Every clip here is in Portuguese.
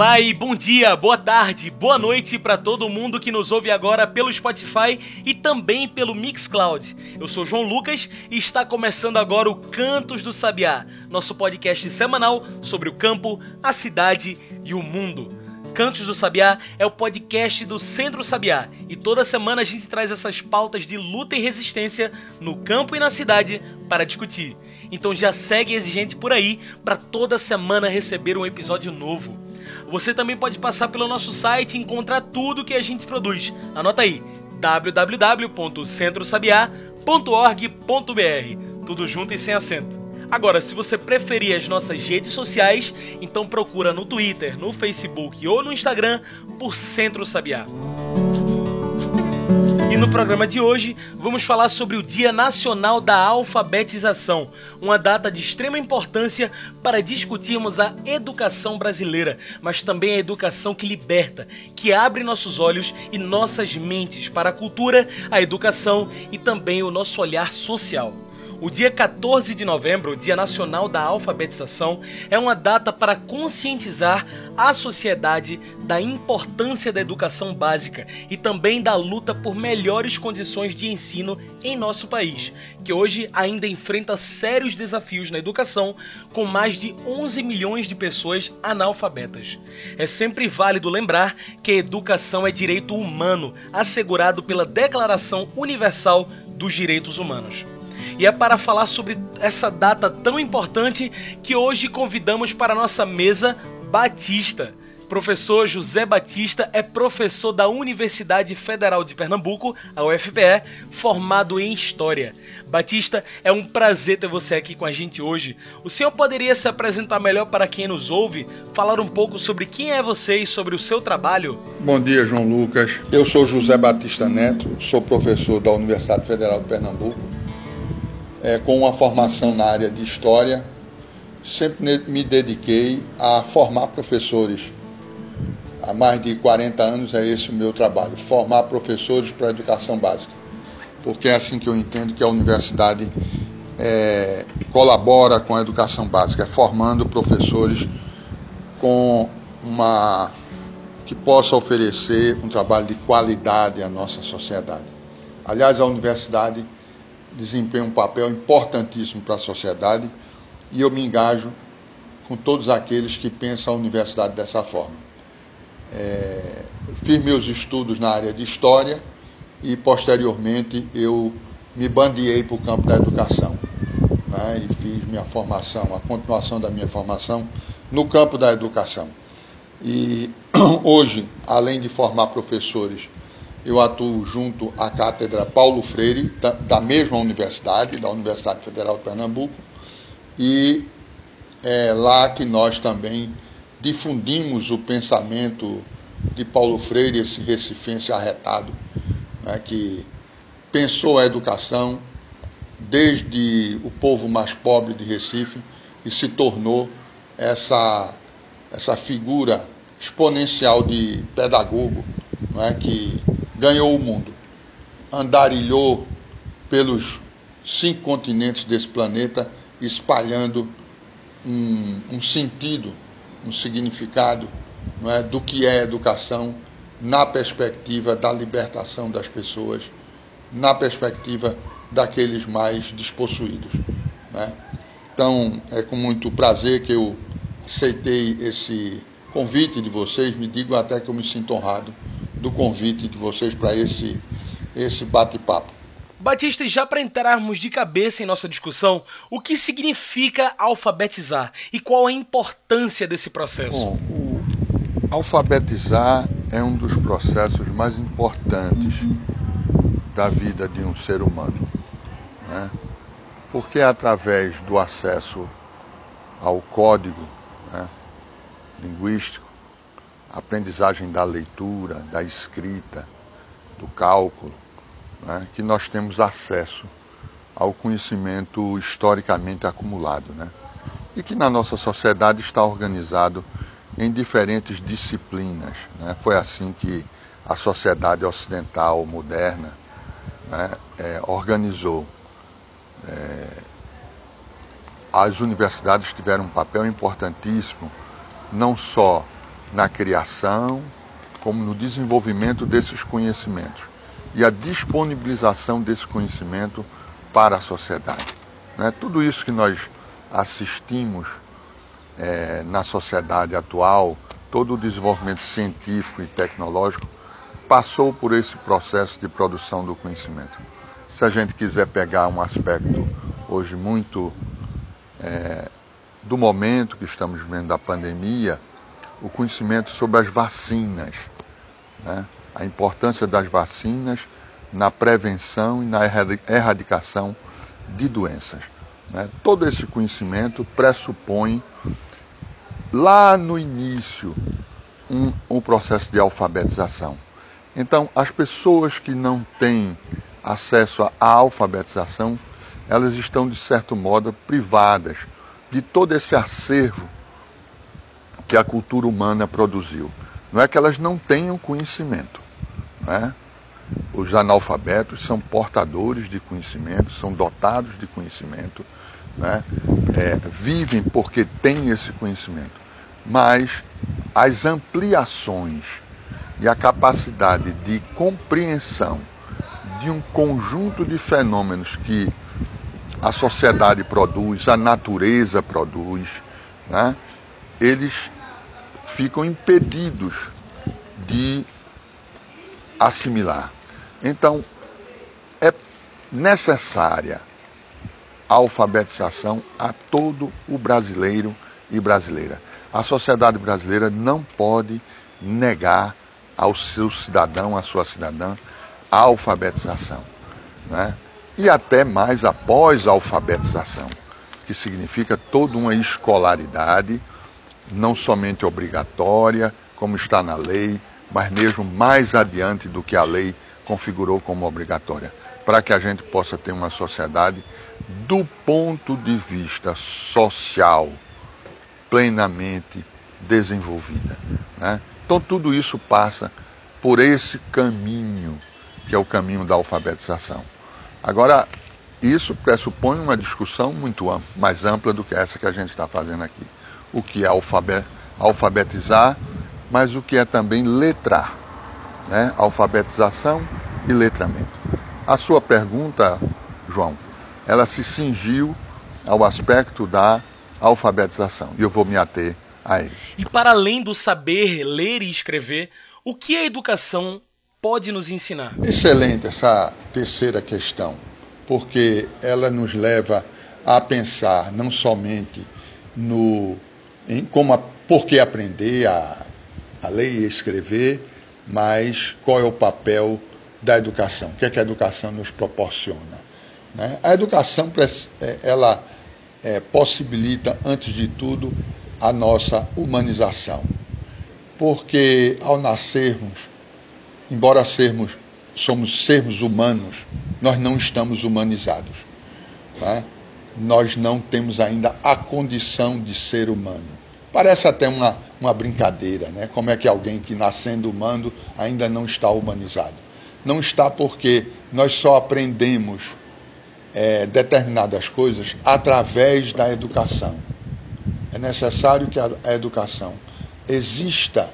Olá e bom dia, boa tarde, boa noite para todo mundo que nos ouve agora pelo Spotify e também pelo Mixcloud. Eu sou João Lucas e está começando agora o Cantos do Sabiá, nosso podcast semanal sobre o campo, a cidade e o mundo. Cantos do Sabiá é o podcast do Centro Sabiá e toda semana a gente traz essas pautas de luta e resistência no campo e na cidade para discutir. Então já segue exigente por aí para toda semana receber um episódio novo. Você também pode passar pelo nosso site e encontrar tudo que a gente produz. Anota aí: www.centrosabiá.org.br. Tudo junto e sem acento. Agora, se você preferir as nossas redes sociais, então procura no Twitter, no Facebook ou no Instagram por Centro Sabiá. E no programa de hoje vamos falar sobre o Dia Nacional da Alfabetização, uma data de extrema importância para discutirmos a educação brasileira, mas também a educação que liberta, que abre nossos olhos e nossas mentes para a cultura, a educação e também o nosso olhar social. O dia 14 de novembro, Dia Nacional da Alfabetização, é uma data para conscientizar a sociedade da importância da educação básica e também da luta por melhores condições de ensino em nosso país, que hoje ainda enfrenta sérios desafios na educação, com mais de 11 milhões de pessoas analfabetas. É sempre válido lembrar que a educação é direito humano, assegurado pela Declaração Universal dos Direitos Humanos. E é para falar sobre essa data tão importante que hoje convidamos para a nossa mesa Batista. Professor José Batista é professor da Universidade Federal de Pernambuco, a UFPE, formado em História. Batista, é um prazer ter você aqui com a gente hoje. O senhor poderia se apresentar melhor para quem nos ouve, falar um pouco sobre quem é você e sobre o seu trabalho? Bom dia, João Lucas. Eu sou José Batista Neto, sou professor da Universidade Federal de Pernambuco é, com uma formação na área de História, sempre me dediquei a formar professores. Há mais de 40 anos é esse o meu trabalho, formar professores para a educação básica. Porque é assim que eu entendo que a universidade é, colabora com a educação básica, é formando professores com uma que possa oferecer um trabalho de qualidade à nossa sociedade. Aliás, a universidade desempenha um papel importantíssimo para a sociedade e eu me engajo com todos aqueles que pensam a universidade dessa forma. É, fiz meus estudos na área de História e, posteriormente, eu me bandiei para o campo da educação né, e fiz minha formação, a continuação da minha formação no campo da educação. E hoje, além de formar professores eu atuo junto à Cátedra Paulo Freire, da, da mesma universidade, da Universidade Federal de Pernambuco, e é lá que nós também difundimos o pensamento de Paulo Freire, esse recifense arretado, né, que pensou a educação desde o povo mais pobre de Recife e se tornou essa, essa figura exponencial de pedagogo é, que ganhou o mundo, andarilhou pelos cinco continentes desse planeta, espalhando um, um sentido, um significado não é, do que é educação na perspectiva da libertação das pessoas, na perspectiva daqueles mais despossuídos. Né? Então, é com muito prazer que eu aceitei esse convite de vocês, me digo até que eu me sinto honrado do convite de vocês para esse, esse bate-papo. Batista, já para entrarmos de cabeça em nossa discussão, o que significa alfabetizar e qual a importância desse processo? Bom, o alfabetizar é um dos processos mais importantes da vida de um ser humano, né? porque é através do acesso ao código né, linguístico a aprendizagem da leitura, da escrita, do cálculo, né, que nós temos acesso ao conhecimento historicamente acumulado. Né? e que na nossa sociedade está organizado em diferentes disciplinas. Né? Foi assim que a sociedade ocidental moderna né, é, organizou. É, as universidades tiveram um papel importantíssimo, não só na criação, como no desenvolvimento desses conhecimentos e a disponibilização desse conhecimento para a sociedade. Né? Tudo isso que nós assistimos é, na sociedade atual, todo o desenvolvimento científico e tecnológico passou por esse processo de produção do conhecimento. Se a gente quiser pegar um aspecto hoje muito é, do momento que estamos vivendo da pandemia, o conhecimento sobre as vacinas, né? a importância das vacinas na prevenção e na erradicação de doenças. Né? Todo esse conhecimento pressupõe, lá no início, um, um processo de alfabetização. Então, as pessoas que não têm acesso à alfabetização, elas estão, de certo modo, privadas de todo esse acervo que a cultura humana produziu. Não é que elas não tenham conhecimento. Né? Os analfabetos são portadores de conhecimento, são dotados de conhecimento, né? é, vivem porque têm esse conhecimento. Mas as ampliações e a capacidade de compreensão de um conjunto de fenômenos que a sociedade produz, a natureza produz, né? eles ficam impedidos de assimilar. Então, é necessária a alfabetização a todo o brasileiro e brasileira. A sociedade brasileira não pode negar ao seu cidadão, à sua cidadã, a alfabetização. Né? E até mais após a alfabetização, que significa toda uma escolaridade não somente obrigatória, como está na lei, mas mesmo mais adiante do que a lei configurou como obrigatória, para que a gente possa ter uma sociedade do ponto de vista social plenamente desenvolvida. Né? Então, tudo isso passa por esse caminho, que é o caminho da alfabetização. Agora, isso pressupõe uma discussão muito ampla, mais ampla do que essa que a gente está fazendo aqui o que é alfabetizar, mas o que é também letrar, né? alfabetização e letramento. A sua pergunta, João, ela se cingiu ao aspecto da alfabetização e eu vou me ater a ele. E para além do saber ler e escrever, o que a educação pode nos ensinar? Excelente essa terceira questão, porque ela nos leva a pensar não somente no em como a, por que aprender a, a ler e escrever, mas qual é o papel da educação, o que, é que a educação nos proporciona. Né? A educação é, ela é, possibilita, antes de tudo, a nossa humanização, porque ao nascermos, embora sermos, somos sermos humanos, nós não estamos humanizados. Né? Nós não temos ainda a condição de ser humano. Parece até uma, uma brincadeira, né? Como é que alguém que nascendo humano ainda não está humanizado? Não está porque nós só aprendemos é, determinadas coisas através da educação. É necessário que a, a educação exista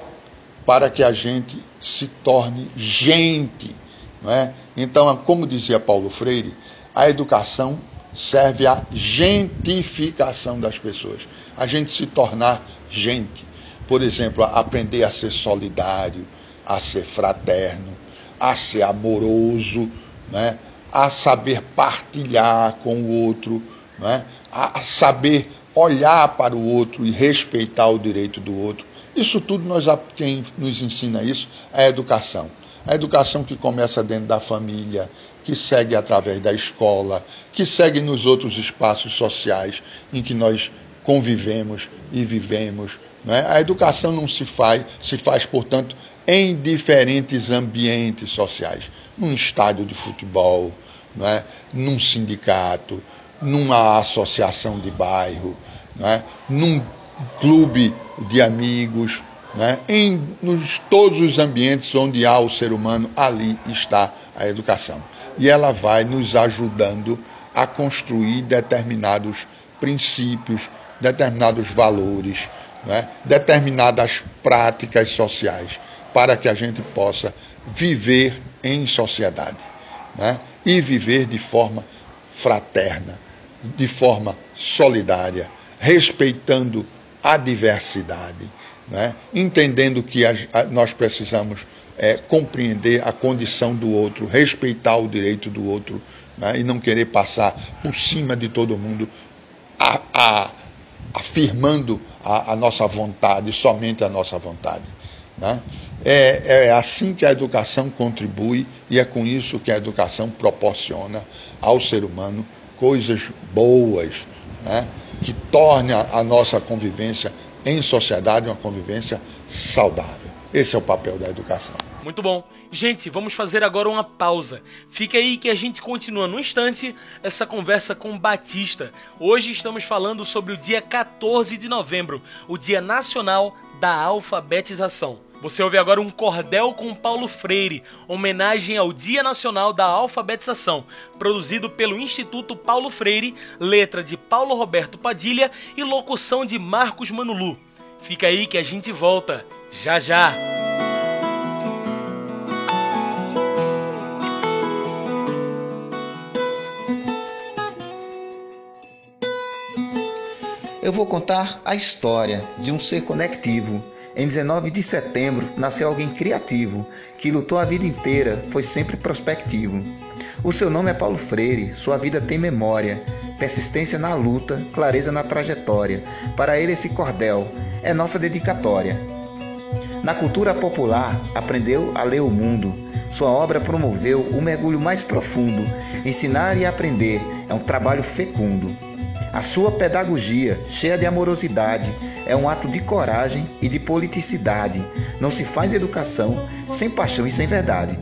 para que a gente se torne gente. Não é? Então, como dizia Paulo Freire, a educação serve à gentificação das pessoas, a gente se tornar gente. Por exemplo, aprender a ser solidário, a ser fraterno, a ser amoroso, né? a saber partilhar com o outro, né? a saber olhar para o outro e respeitar o direito do outro. Isso tudo nós quem nos ensina isso é a educação. A educação que começa dentro da família, que segue através da escola, que segue nos outros espaços sociais em que nós convivemos e vivemos. Né? A educação não se faz, se faz, portanto, em diferentes ambientes sociais. Num estádio de futebol, né? num sindicato, numa associação de bairro, né? num clube de amigos, né? em nos, todos os ambientes onde há o ser humano, ali está a educação. E ela vai nos ajudando a construir determinados princípios, determinados valores, né? determinadas práticas sociais, para que a gente possa viver em sociedade né? e viver de forma fraterna, de forma solidária, respeitando a diversidade, né? entendendo que a, a, nós precisamos é, compreender a condição do outro, respeitar o direito do outro né? e não querer passar por cima de todo mundo, a, a, afirmando a, nossa vontade, somente a nossa vontade. Né? É, é assim que a educação contribui e é com isso que a educação proporciona ao ser humano coisas boas, né? que torne a, a nossa convivência em sociedade uma convivência saudável. Esse é o papel da educação. Muito bom. Gente, vamos fazer agora uma pausa. Fica aí que a gente continua no instante essa conversa com Batista. Hoje estamos falando sobre o dia 14 de novembro, o Dia Nacional da Alfabetização. Você ouve agora um cordel com Paulo Freire, homenagem ao Dia Nacional da Alfabetização, produzido pelo Instituto Paulo Freire, letra de Paulo Roberto Padilha e locução de Marcos Manulu. Fica aí que a gente volta já já. eu vou contar a história de um ser conectivo. Em 19 de setembro nasceu alguém criativo, que lutou a vida inteira, foi sempre prospectivo. O seu nome é Paulo Freire, sua vida tem memória, persistência na luta, clareza na trajetória. Para ele, esse cordel é nossa dedicatória. Na cultura popular, aprendeu a ler o mundo. Sua obra promoveu o mergulho mais profundo. Ensinar e aprender é um trabalho fecundo. A sua pedagogia, cheia de amorosidade, é um ato de coragem e de politicidade. Não se faz educação sem paixão e sem verdade.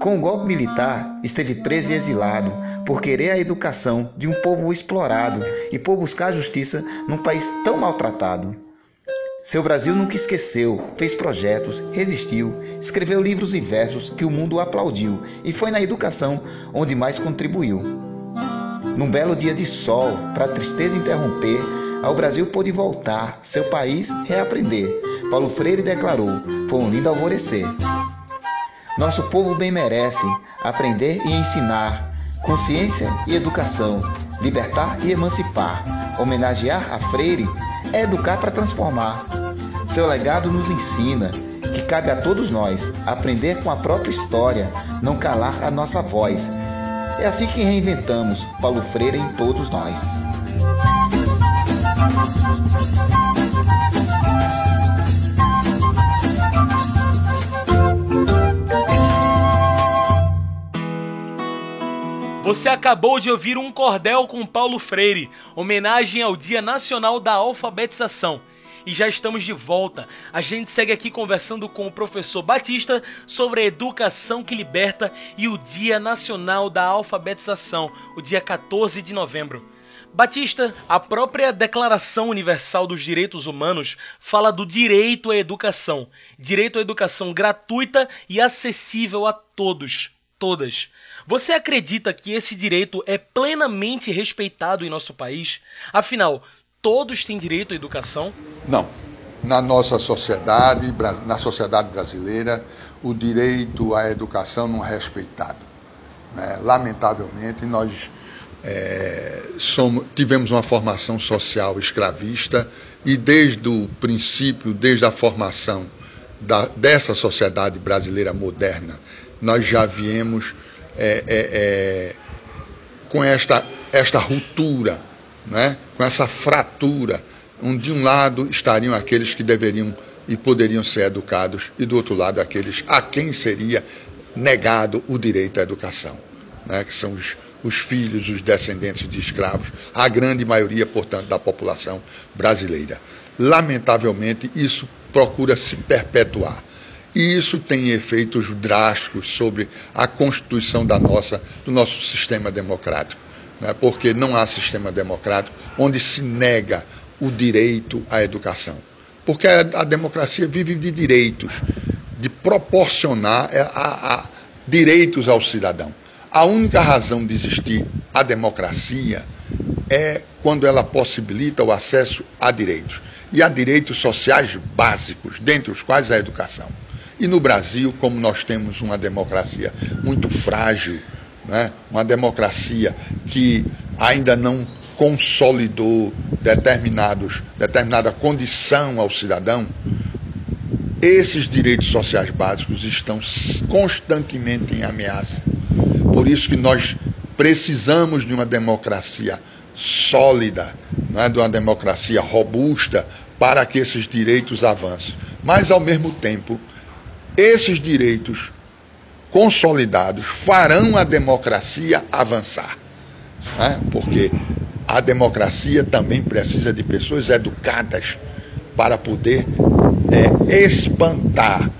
Com o golpe militar, esteve preso e exilado por querer a educação de um povo explorado e por buscar justiça num país tão maltratado. Seu Brasil nunca esqueceu, fez projetos, resistiu, escreveu livros e versos que o mundo aplaudiu e foi na educação onde mais contribuiu. Num belo dia de sol, para tristeza interromper, ao Brasil pôde voltar, seu país reaprender. Paulo Freire declarou: foi um lindo alvorecer. Nosso povo bem merece aprender e ensinar, consciência e educação, libertar e emancipar, homenagear a Freire é educar para transformar. Seu legado nos ensina que cabe a todos nós aprender com a própria história, não calar a nossa voz é assim que reinventamos Paulo Freire em todos nós. Você acabou de ouvir um cordel com Paulo Freire, homenagem ao Dia Nacional da Alfabetização e já estamos de volta. A gente segue aqui conversando com o professor Batista sobre a educação que liberta e o Dia Nacional da Alfabetização, o dia 14 de novembro. Batista, a própria Declaração Universal dos Direitos Humanos fala do direito à educação, direito à educação gratuita e acessível a todos, todas. Você acredita que esse direito é plenamente respeitado em nosso país? Afinal, todos têm direito à educação? Não. Na nossa sociedade, na sociedade brasileira, o direito à educação não é respeitado. Né? Lamentavelmente, nós é, somos, tivemos uma formação social escravista e desde o princípio, desde a formação da, dessa sociedade brasileira moderna, nós já viemos é, é, é com esta, esta ruptura né, com essa fratura, onde de um lado estariam aqueles que deveriam e poderiam ser educados, e do outro lado aqueles a quem seria negado o direito à educação, né, que são os, os filhos, os descendentes de escravos, a grande maioria, portanto, da população brasileira. Lamentavelmente, isso procura se perpetuar. E isso tem efeitos drásticos sobre a constituição da nossa, do nosso sistema democrático. né, porque não há sistema democrático onde se nega o direito à educação. Porque a, a democracia vive de direitos, de proporcionar a, a, a direitos ao cidadão. A única razão de existir a democracia é quando ela possibilita o acesso a direitos. E a direitos sociais básicos, dentre os quais a educação. E no Brasil, como nós temos uma democracia muito frágil, né? uma democracia que ainda não consolidou determinados, determinada condição ao cidadão, esses direitos sociais básicos estão constantemente em ameaça. Por isso que nós precisamos de uma democracia sólida, não é? de uma democracia robusta para que esses direitos avancem. Mas, ao mesmo tempo, esses direitos consolidados farão a democracia avançar. Né? Porque a democracia também precisa de pessoas educadas para poder é, espantar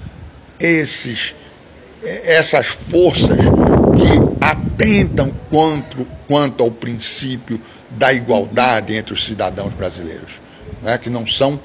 esses, é, essas forças que atentam quanto, quanto ao princípio da igualdade entre os cidadãos brasileiros, né? que não são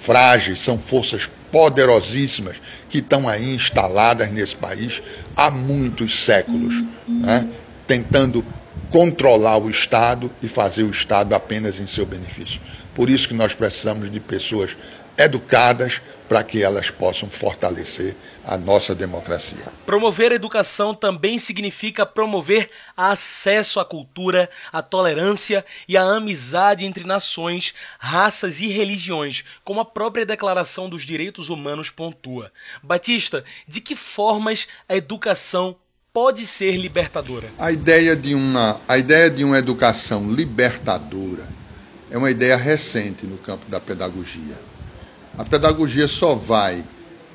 frágeis, são forças poderosíssimas que estão aí instaladas nesse país há muitos séculos, né? tentando controlar o Estado e fazer o Estado apenas em seu benefício. Por isso que nós precisamos de pessoas educadas para que elas possam fortalecer a nossa democracia. Promover a educação também significa promover acesso à cultura, à tolerância e à amizade entre nações, raças e religiões, como a própria Declaração dos Direitos Humanos pontua. Batista, de que formas a educação pode ser libertadora? A ideia de uma, a ideia de uma educação libertadora é uma ideia recente no campo da pedagogia. A pedagogia só vai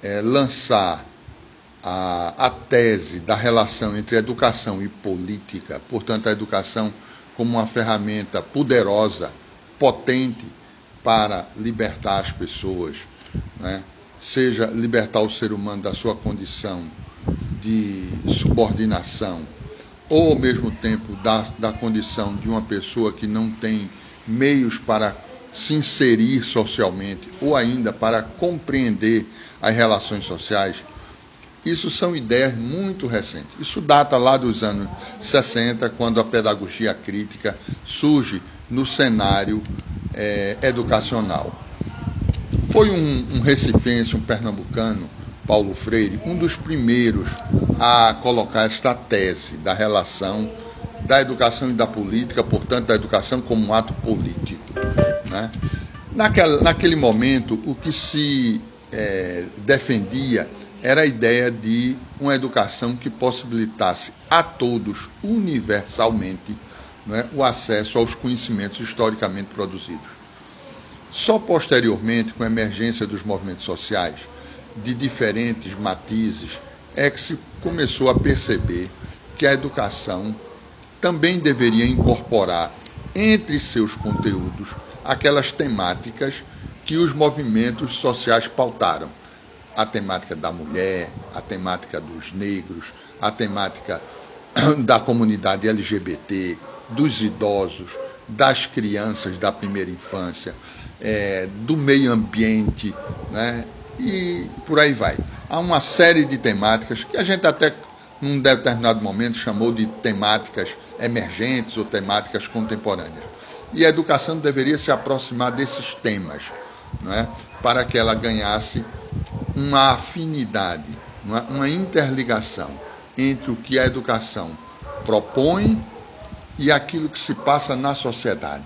é, lançar a, a tese da relação entre educação e política, portanto, a educação como uma ferramenta poderosa, potente para libertar as pessoas, né? seja libertar o ser humano da sua condição de subordinação, ou ao mesmo tempo da, da condição de uma pessoa que não tem meios para se inserir socialmente ou ainda para compreender as relações sociais, isso são ideias muito recentes. Isso data lá dos anos 60, quando a pedagogia crítica surge no cenário é, educacional. Foi um, um recifense, um pernambucano, Paulo Freire, um dos primeiros a colocar esta tese da relação da educação e da política, portanto, da educação como um ato político. Né? Naquela, naquele momento, o que se é, defendia era a ideia de uma educação que possibilitasse a todos, universalmente, né, o acesso aos conhecimentos historicamente produzidos. Só posteriormente, com a emergência dos movimentos sociais, de diferentes matizes, é que se começou a perceber que a educação também deveria incorporar entre seus conteúdos aquelas temáticas que os movimentos sociais pautaram. A temática da mulher, a temática dos negros, a temática da comunidade LGBT, dos idosos, das crianças da primeira infância, é, do meio ambiente, né? e por aí vai. Há uma série de temáticas que a gente até num determinado momento chamou de temáticas emergentes ou temáticas contemporâneas. E a educação deveria se aproximar desses temas, é, para que ela ganhasse uma afinidade, uma, é, uma interligação entre o que a educação propõe e aquilo que se passa na sociedade,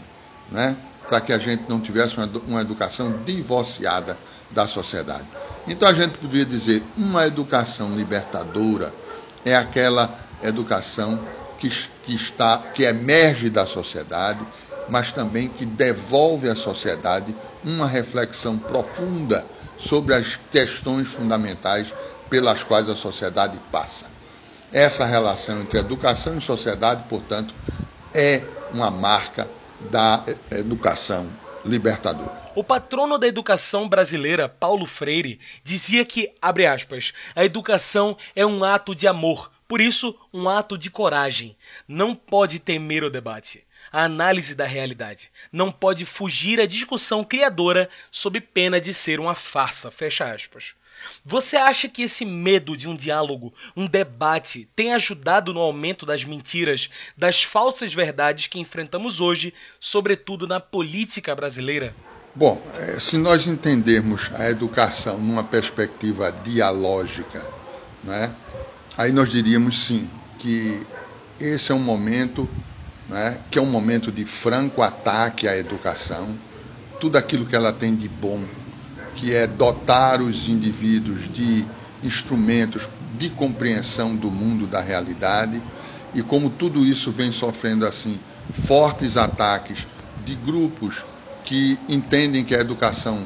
né? para que a gente não tivesse uma educação divorciada da sociedade. Então a gente poderia dizer uma educação libertadora é aquela educação que, que, está, que emerge da sociedade, mas também que devolve à sociedade uma reflexão profunda sobre as questões fundamentais pelas quais a sociedade passa. Essa relação entre educação e sociedade, portanto, é uma marca da educação libertadora. O patrono da educação brasileira, Paulo Freire, dizia que, abre aspas, a educação é um ato de amor, Por isso, um ato de coragem. Não pode temer o debate, a análise da realidade. Não pode fugir à discussão criadora sob pena de ser uma farsa. Fecha aspas. Você acha que esse medo de um diálogo, um debate, tem ajudado no aumento das mentiras, das falsas verdades que enfrentamos hoje, sobretudo na política brasileira? Bom, eh, se nós entendermos a educação numa perspectiva dialógica, né, aí nós diríamos sim que esse é um momento né, que é um momento de franco ataque à educação, tudo aquilo que ela tem de bom que é dotar os indivíduos de instrumentos de compreensão do mundo da realidade. E como tudo isso vem sofrendo assim fortes ataques de grupos que entendem que a educação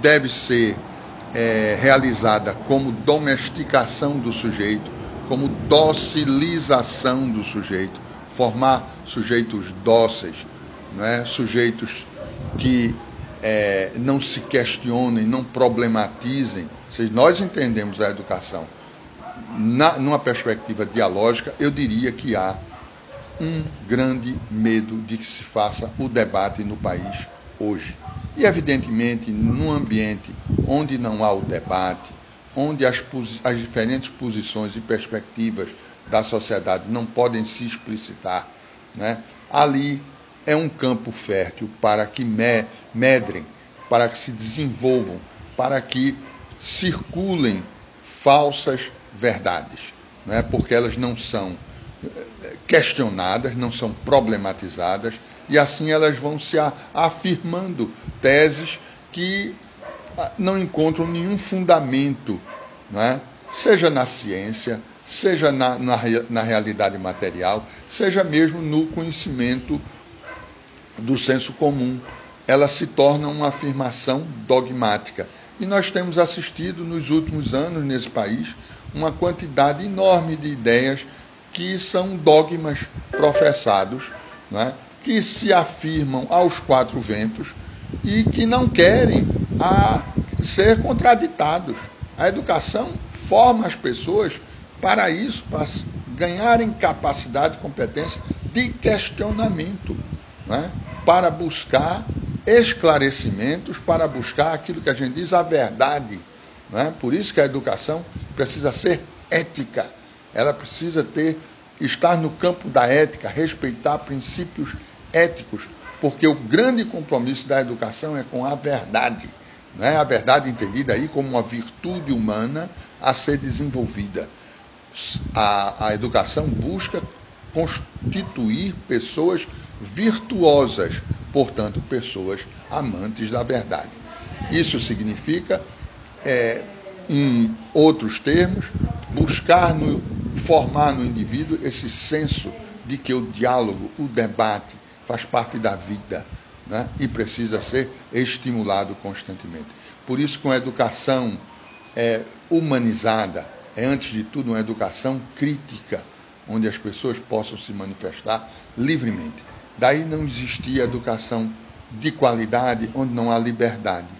deve ser é, realizada como domesticação do sujeito, como docilização do sujeito, formar sujeitos dóceis, é? Sujeitos que é, não se questionem, não problematizem. Se nós entendemos a educação na, numa perspectiva dialógica, eu diria que há um grande medo de que se faça o debate no país hoje. E, evidentemente, num ambiente onde não há o debate, onde as, as diferentes posições e perspectivas da sociedade não podem se explicitar, né? ali é um campo fértil para que me, medrem, para que se desenvolvam, para que circulem falsas verdades, né? porque elas não são eh, questionadas, não são problematizadas, e assim elas vão se afirmando teses que ah, não encontram nenhum fundamento, né? seja na ciência, seja na, na, na realidade material, seja mesmo no conhecimento do senso comum, ela se torna uma afirmação dogmática. E nós temos assistido nos últimos anos nesse país uma quantidade enorme de ideias que são dogmas professados, né, que se afirmam aos quatro ventos e que não querem a ser contraditados. A educação forma as pessoas para isso, para ganharem capacidade e competência de questionamento né, para buscar esclarecimentos, para buscar aquilo que a gente diz, a verdade. Né? Por isso que a educação precisa ser ética, ela precisa ter estar no campo da ética, respeitar princípios éticos, porque o grande compromisso da educação é com a verdade, né? a verdade entendida aí como uma virtude humana a ser desenvolvida. A, a educação busca constituir pessoas virtuosas, portanto, pessoas amantes da verdade. Isso significa, é, em outros termos, buscar no, formar no indivíduo esse senso de que o diálogo, o debate, faz parte da vida né? e precisa ser estimulado constantemente. Por isso, com a educação é, humanizada, é antes de tudo uma educação crítica, onde as pessoas possam se manifestar livremente. Daí não existia educação de qualidade onde não há liberdade.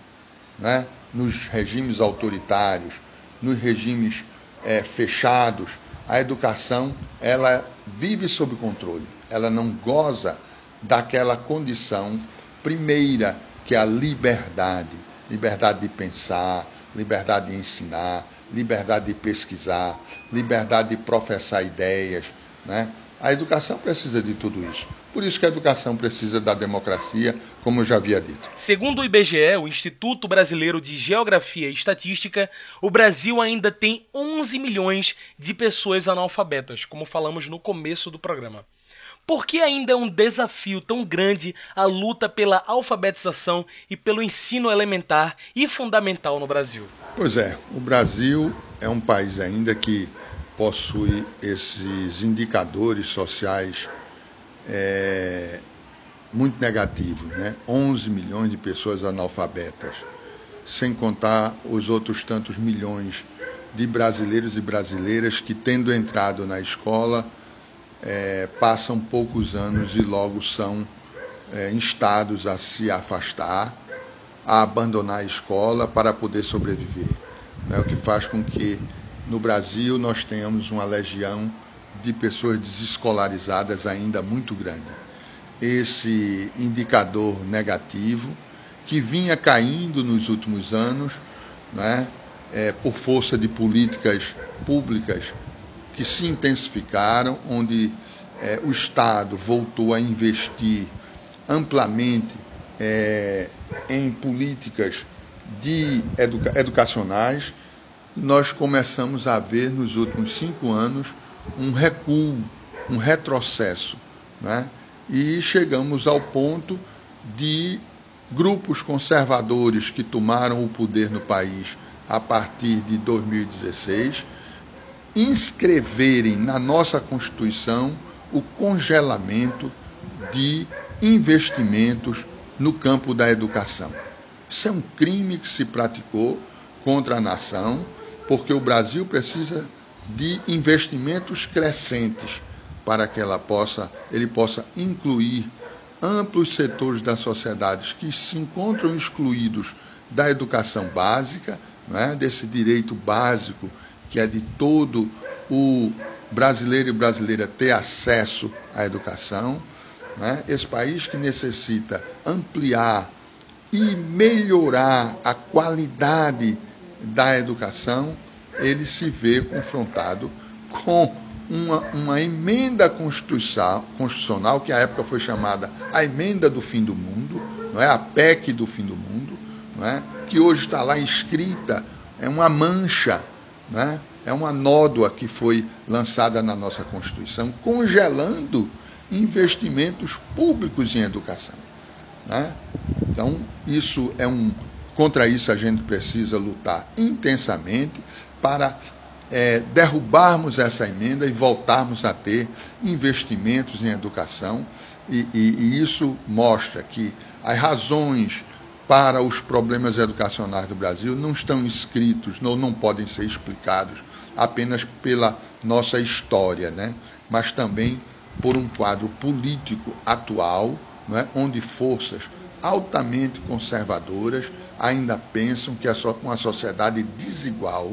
Né? Nos regimes autoritários, nos regimes é, fechados, a educação ela vive sob controle, ela não goza daquela condição primeira que é a liberdade, liberdade de pensar, liberdade de ensinar, liberdade de pesquisar, liberdade de professar ideias. Né? A educação precisa de tudo isso. Por isso que a educação precisa da democracia, como eu já havia dito. Segundo o IBGE, o Instituto Brasileiro de Geografia e Estatística, o Brasil ainda tem 11 milhões de pessoas analfabetas, como falamos no começo do programa. Por que ainda é um desafio tão grande a luta pela alfabetização e pelo ensino elementar e fundamental no Brasil? Pois é, o Brasil é um país ainda que possui esses indicadores sociais é, muito negativos, né? 11 milhões de pessoas analfabetas, sem contar os outros tantos milhões de brasileiros e brasileiras que, tendo entrado na escola, é, passam poucos anos e logo são é, instados a se afastar a abandonar a escola para poder sobreviver. Né? O que faz com que no Brasil nós tenhamos uma legião de pessoas desescolarizadas ainda muito grande. Esse indicador negativo, que vinha caindo nos últimos anos, né, é, por força de políticas públicas que se intensificaram, onde é, o Estado voltou a investir amplamente é, em políticas de educa educacionais, nós começamos a ver nos últimos cinco anos um recuo, um retrocesso, né? e chegamos ao ponto de grupos conservadores que tomaram o poder no país a partir de 2016 inscreverem na nossa Constituição o congelamento de investimentos no campo da educação. Isso é um crime que se praticou contra a nação, porque o Brasil precisa de investimentos crescentes para que ela possa, ele possa incluir amplos setores da sociedade que se encontram excluídos da educação básica, né, desse direito básico que é de todo o brasileiro e brasileira ter acesso à educação. Né? Esse país que necessita ampliar e melhorar a qualidade da educação, ele se vê confrontado com uma, uma emenda constitucional, que à época foi chamada a emenda do fim do mundo, não é? a PEC do fim do mundo, não é? que hoje está lá escrita, é uma mancha, não é? é uma nódoa que foi lançada na nossa Constituição, congelando investimentos públicos em educação. Né? Então, isso é um. Contra isso a gente precisa lutar intensamente para é, derrubarmos essa emenda e voltarmos a ter investimentos em educação. E, e, e isso mostra que as razões para os problemas educacionais do Brasil não estão escritos, não, não podem ser explicados apenas pela nossa história, né? mas também por um quadro político atual, é? onde forças altamente conservadoras ainda pensam que uma sociedade desigual,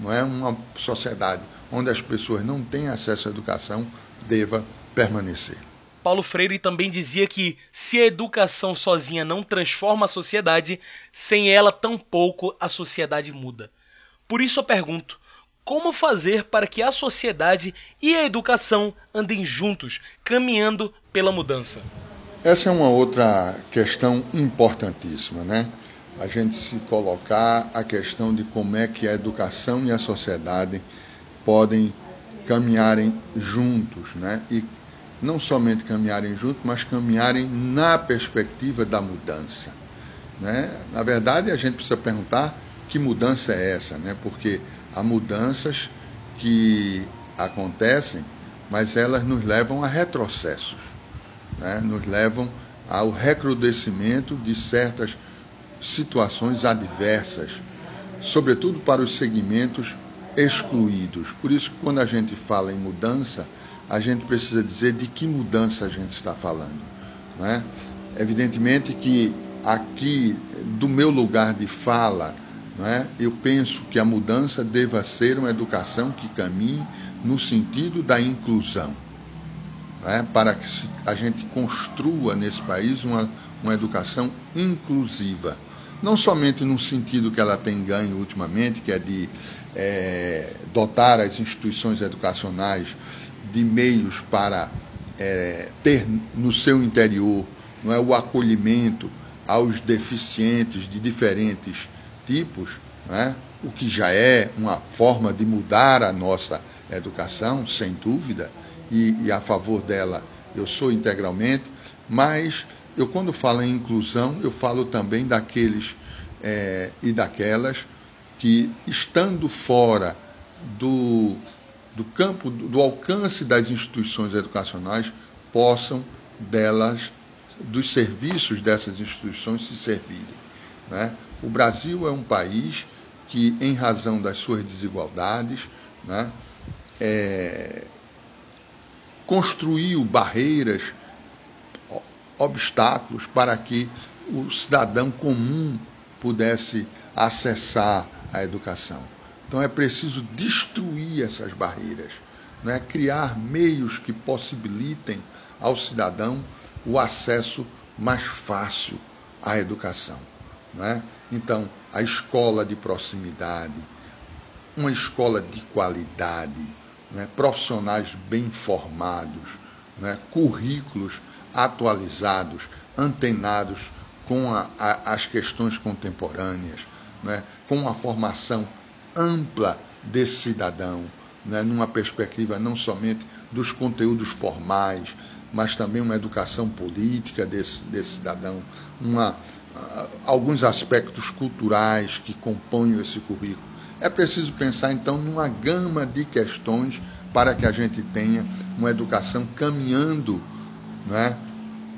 não é uma sociedade onde as pessoas não têm acesso à educação, deva permanecer. Paulo Freire também dizia que se a educação sozinha não transforma a sociedade, sem ela tampouco a sociedade muda. Por isso eu pergunto: como fazer para que a sociedade e a educação andem juntos, caminhando pela mudança? Essa é uma outra questão importantíssima, né? A gente se colocar a questão de como é que a educação e a sociedade podem caminharem juntos, né? E não somente caminharem juntos, mas caminharem na perspectiva da mudança, né? Na verdade, a gente precisa perguntar que mudança é essa, né? Porque há mudanças que acontecem, mas elas nos levam a retrocessos, né? nos levam ao recrudescimento de certas situações adversas, sobretudo para os segmentos excluídos. Por isso, quando a gente fala em mudança, a gente precisa dizer de que mudança a gente está falando. Não é? Evidentemente que aqui, do meu lugar de fala, é? eu penso que a mudança deva ser uma educação que caminhe no sentido da inclusão, é? para que a gente construa nesse país uma, uma educação inclusiva. Não somente no sentido que ela tem ganho ultimamente, que é de é, dotar as instituições educacionais de meios para é, ter no seu interior não é, o acolhimento aos deficientes de diferentes tipos, né? o que já é uma forma de mudar a nossa educação, sem dúvida, e, e a favor dela eu sou integralmente, mas eu, quando falo em inclusão, eu falo também daqueles é, e daquelas que, estando fora do, do campo, do alcance das instituições educacionais, possam delas, dos serviços dessas instituições se servirem. Né? O Brasil é um país que, em razão das suas desigualdades, né, é, construiu barreiras, obstáculos para que o cidadão comum pudesse acessar a educação. Então é preciso destruir essas barreiras, né? criar meios que possibilitem ao cidadão o acesso mais fácil à educação. Né? Então, a escola de proximidade, uma escola de qualidade, né? profissionais bem formados, né? currículos atualizados, antenados com a, a, as questões contemporâneas, né? com uma formação ampla desse cidadão, né? numa perspectiva não somente dos conteúdos formais, mas também uma educação política desse, desse cidadão, uma, alguns aspectos culturais que compõem esse currículo. É preciso pensar, então, numa gama de questões para que a gente tenha uma educação caminhando né,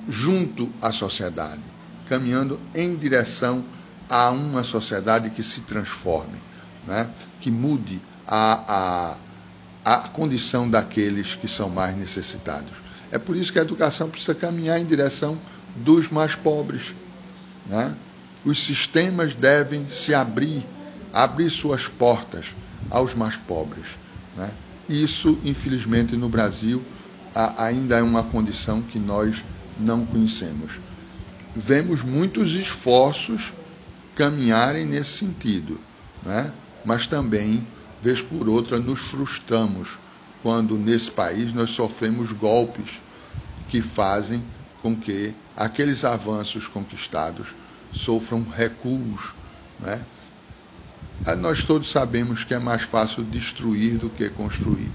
junto à sociedade, caminhando em direção a uma sociedade que se transforme, né, que mude a, a, a condição daqueles que são mais necessitados. É por isso que a educação precisa caminhar em direção dos mais pobres. Né? Os sistemas devem se abrir, abrir suas portas aos mais pobres. Né? Isso, infelizmente, no Brasil ainda é uma condição que nós não conhecemos. Vemos muitos esforços caminharem nesse sentido, né? mas também, vez por outra, nos frustramos quando nesse país nós sofremos golpes que fazem com que aqueles avanços conquistados sofram recuos. Né? Ah, nós todos sabemos que é mais fácil destruir do que construir.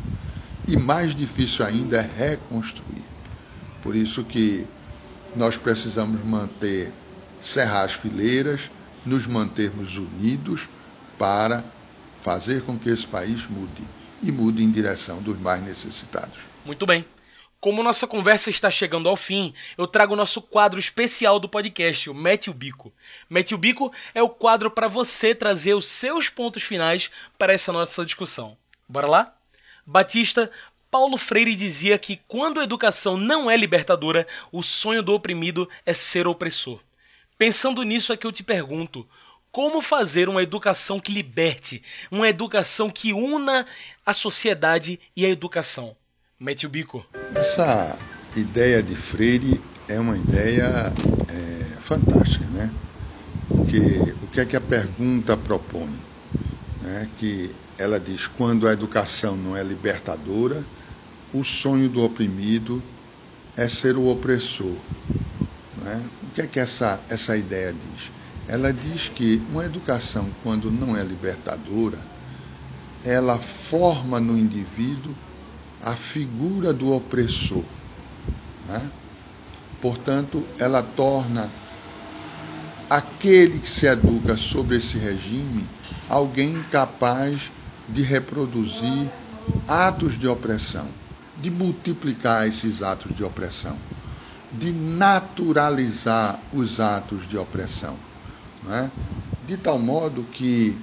E mais difícil ainda é reconstruir. Por isso que nós precisamos manter cerrar as fileiras, nos mantermos unidos para fazer com que esse país mude e mude em direção dos mais necessitados. Muito bem. Como nossa conversa está chegando ao fim, eu trago o nosso quadro especial do podcast, o Mete o Bico. Mete o Bico é o quadro para você trazer os seus pontos finais para essa nossa discussão. Bora lá? Batista, Paulo Freire dizia que quando a educação não é libertadora, o sonho do oprimido é ser opressor. Pensando nisso é que eu te pergunto: como fazer uma educação que liberte, uma educação que una a sociedade e a educação? Mete o bico. Essa ideia de Freire é uma ideia é, fantástica, né? Porque o que é que a pergunta propõe? Né? Que ela diz: quando a educação não é libertadora, o sonho do oprimido é ser o opressor. Né? O que é que essa, essa ideia diz? Ela diz que uma educação, quando não é libertadora, ela forma no indivíduo a figura do opressor. Né? Portanto, ela torna aquele que se educa sobre esse regime alguém capaz de reproduzir atos de opressão, de multiplicar esses atos de opressão, de naturalizar os atos de opressão. Né? De tal modo que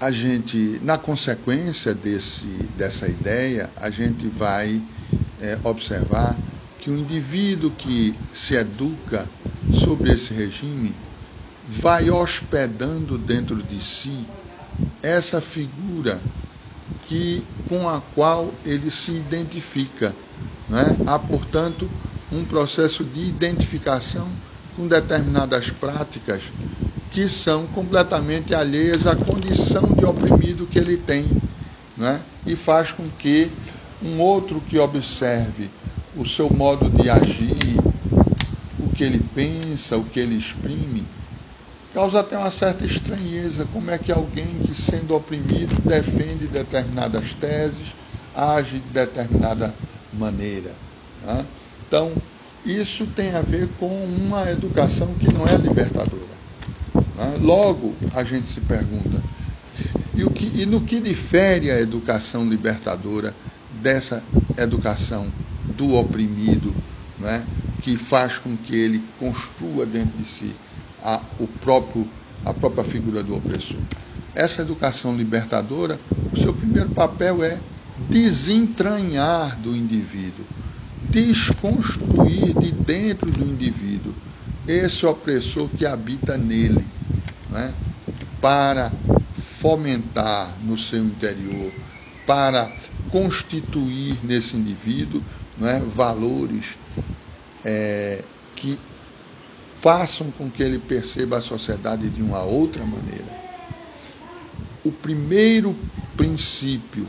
a gente, na consequência desse, dessa ideia, a gente vai é, observar que o indivíduo que se educa sobre esse regime vai hospedando dentro de si essa figura que, com a qual ele se identifica. Né? Há, portanto, um processo de identificação com determinadas práticas que são completamente alheias à condição de oprimido que ele tem, né? e faz com que um outro que observe o seu modo de agir, o que ele pensa, o que ele exprime, causa até uma certa estranheza. Como é que alguém que, sendo oprimido, defende determinadas teses, age de determinada maneira? Né? Então, isso tem a ver com uma educação que não é libertadora. Né? Logo, a gente se pergunta, e, o que, e no que difere a educação libertadora dessa educação do oprimido, né? que faz com que ele construa dentro de si a, o próprio, a própria figura do opressor? Essa educação libertadora, o seu primeiro papel é desentranhar do indivíduo, desconstruir de dentro do indivíduo esse opressor que habita nele né, para fomentar no seu interior para constituir nesse indivíduo né, valores é, que façam com que ele perceba a sociedade de uma outra maneira. O primeiro princípio,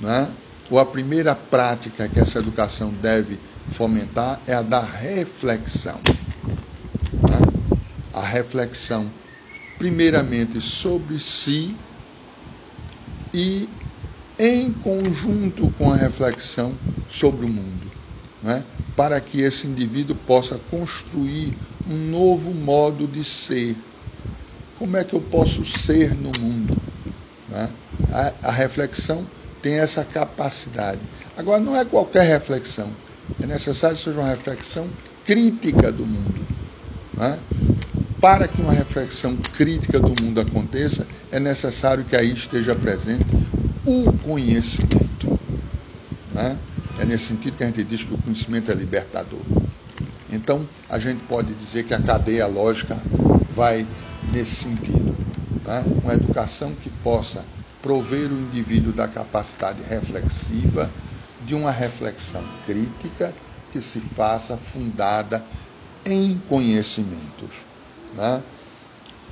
né, ou a primeira prática que essa educação deve fomentar é a da reflexão. Né? A reflexão, primeiramente, sobre si e em conjunto com a reflexão sobre o mundo, né? Para que esse indivíduo possa construir um novo modo de ser. Como é que eu posso ser no mundo? Né? A, a reflexão tem essa capacidade. Agora, não é qualquer reflexão, é necessário que seja uma reflexão crítica do mundo. Né? Para que uma reflexão crítica do mundo aconteça, é necessário que aí esteja presente o conhecimento. Né? É nesse sentido que a gente diz que o conhecimento é libertador. Então, a gente pode dizer que a cadeia lógica vai nesse sentido. Né? Uma educação que possa prover o indivíduo da capacidade reflexiva, de uma reflexão crítica que se faça fundada em conhecimentos. Né?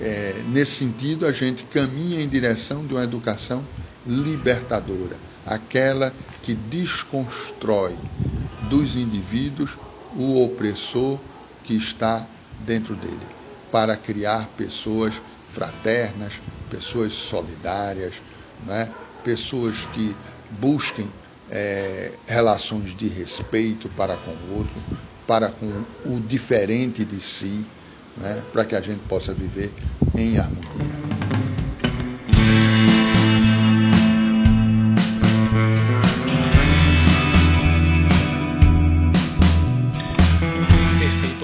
É, nesse sentido, a gente caminha em direção de uma educação libertadora, aquela que desconstrói dos indivíduos o opressor que está dentro dele, para criar pessoas fraternas, pessoas solidárias, né? pessoas que busquem é, relações de respeito para com o outro, para com o diferente de si, né? para que a gente possa viver em harmonia.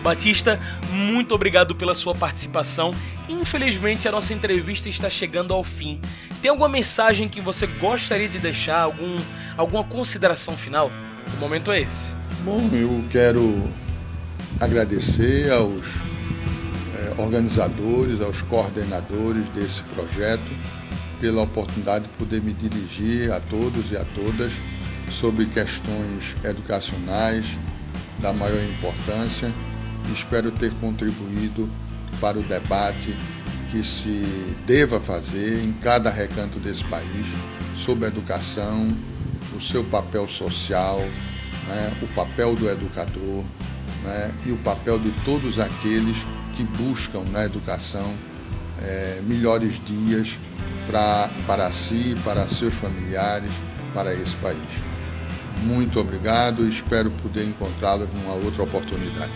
Batista, muito obrigado pela sua participação. Infelizmente, a nossa entrevista está chegando ao fim. Tem alguma mensagem que você gostaria de deixar? Algum, alguma consideração final? O momento é esse. Bom, eu quero agradecer aos é, organizadores, aos coordenadores desse projeto, pela oportunidade de poder me dirigir a todos e a todas sobre questões educacionais da maior importância Espero ter contribuído para o debate que se deva fazer em cada recanto desse país sobre a educação, o seu papel social, né, o papel do educador né, e o papel de todos aqueles que buscam na educação é, melhores dias pra, para si, para seus familiares, para esse país. Muito obrigado e espero poder encontrá-los numa outra oportunidade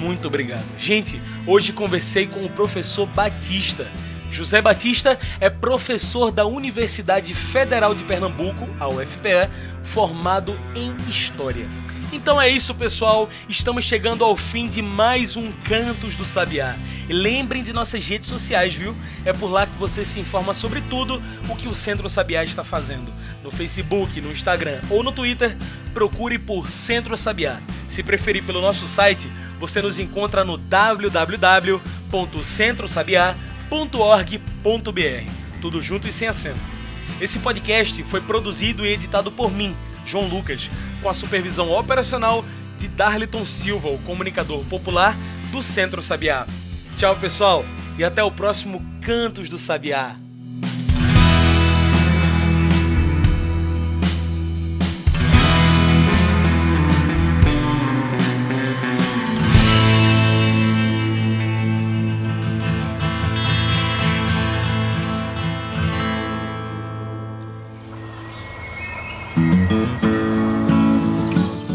muito obrigado. Gente, hoje conversei com o professor Batista. José Batista é professor da Universidade Federal de Pernambuco, a UFPE, formado em História. Então é isso, pessoal. Estamos chegando ao fim de mais um Cantos do Sabiá. E lembrem de nossas redes sociais, viu? É por lá que você se informa sobre tudo o que o Centro Sabiá está fazendo. No Facebook, no Instagram ou no Twitter, procure por Centro Sabiá. Se preferir pelo nosso site, você nos encontra no www.centrosabiá.org.br. Tudo junto e sem acento. Esse podcast foi produzido e editado por mim, João Lucas, com a supervisão operacional de Darliton Silva, o comunicador popular do Centro Sabiá. Tchau, pessoal, e até o próximo Cantos do Sabiá.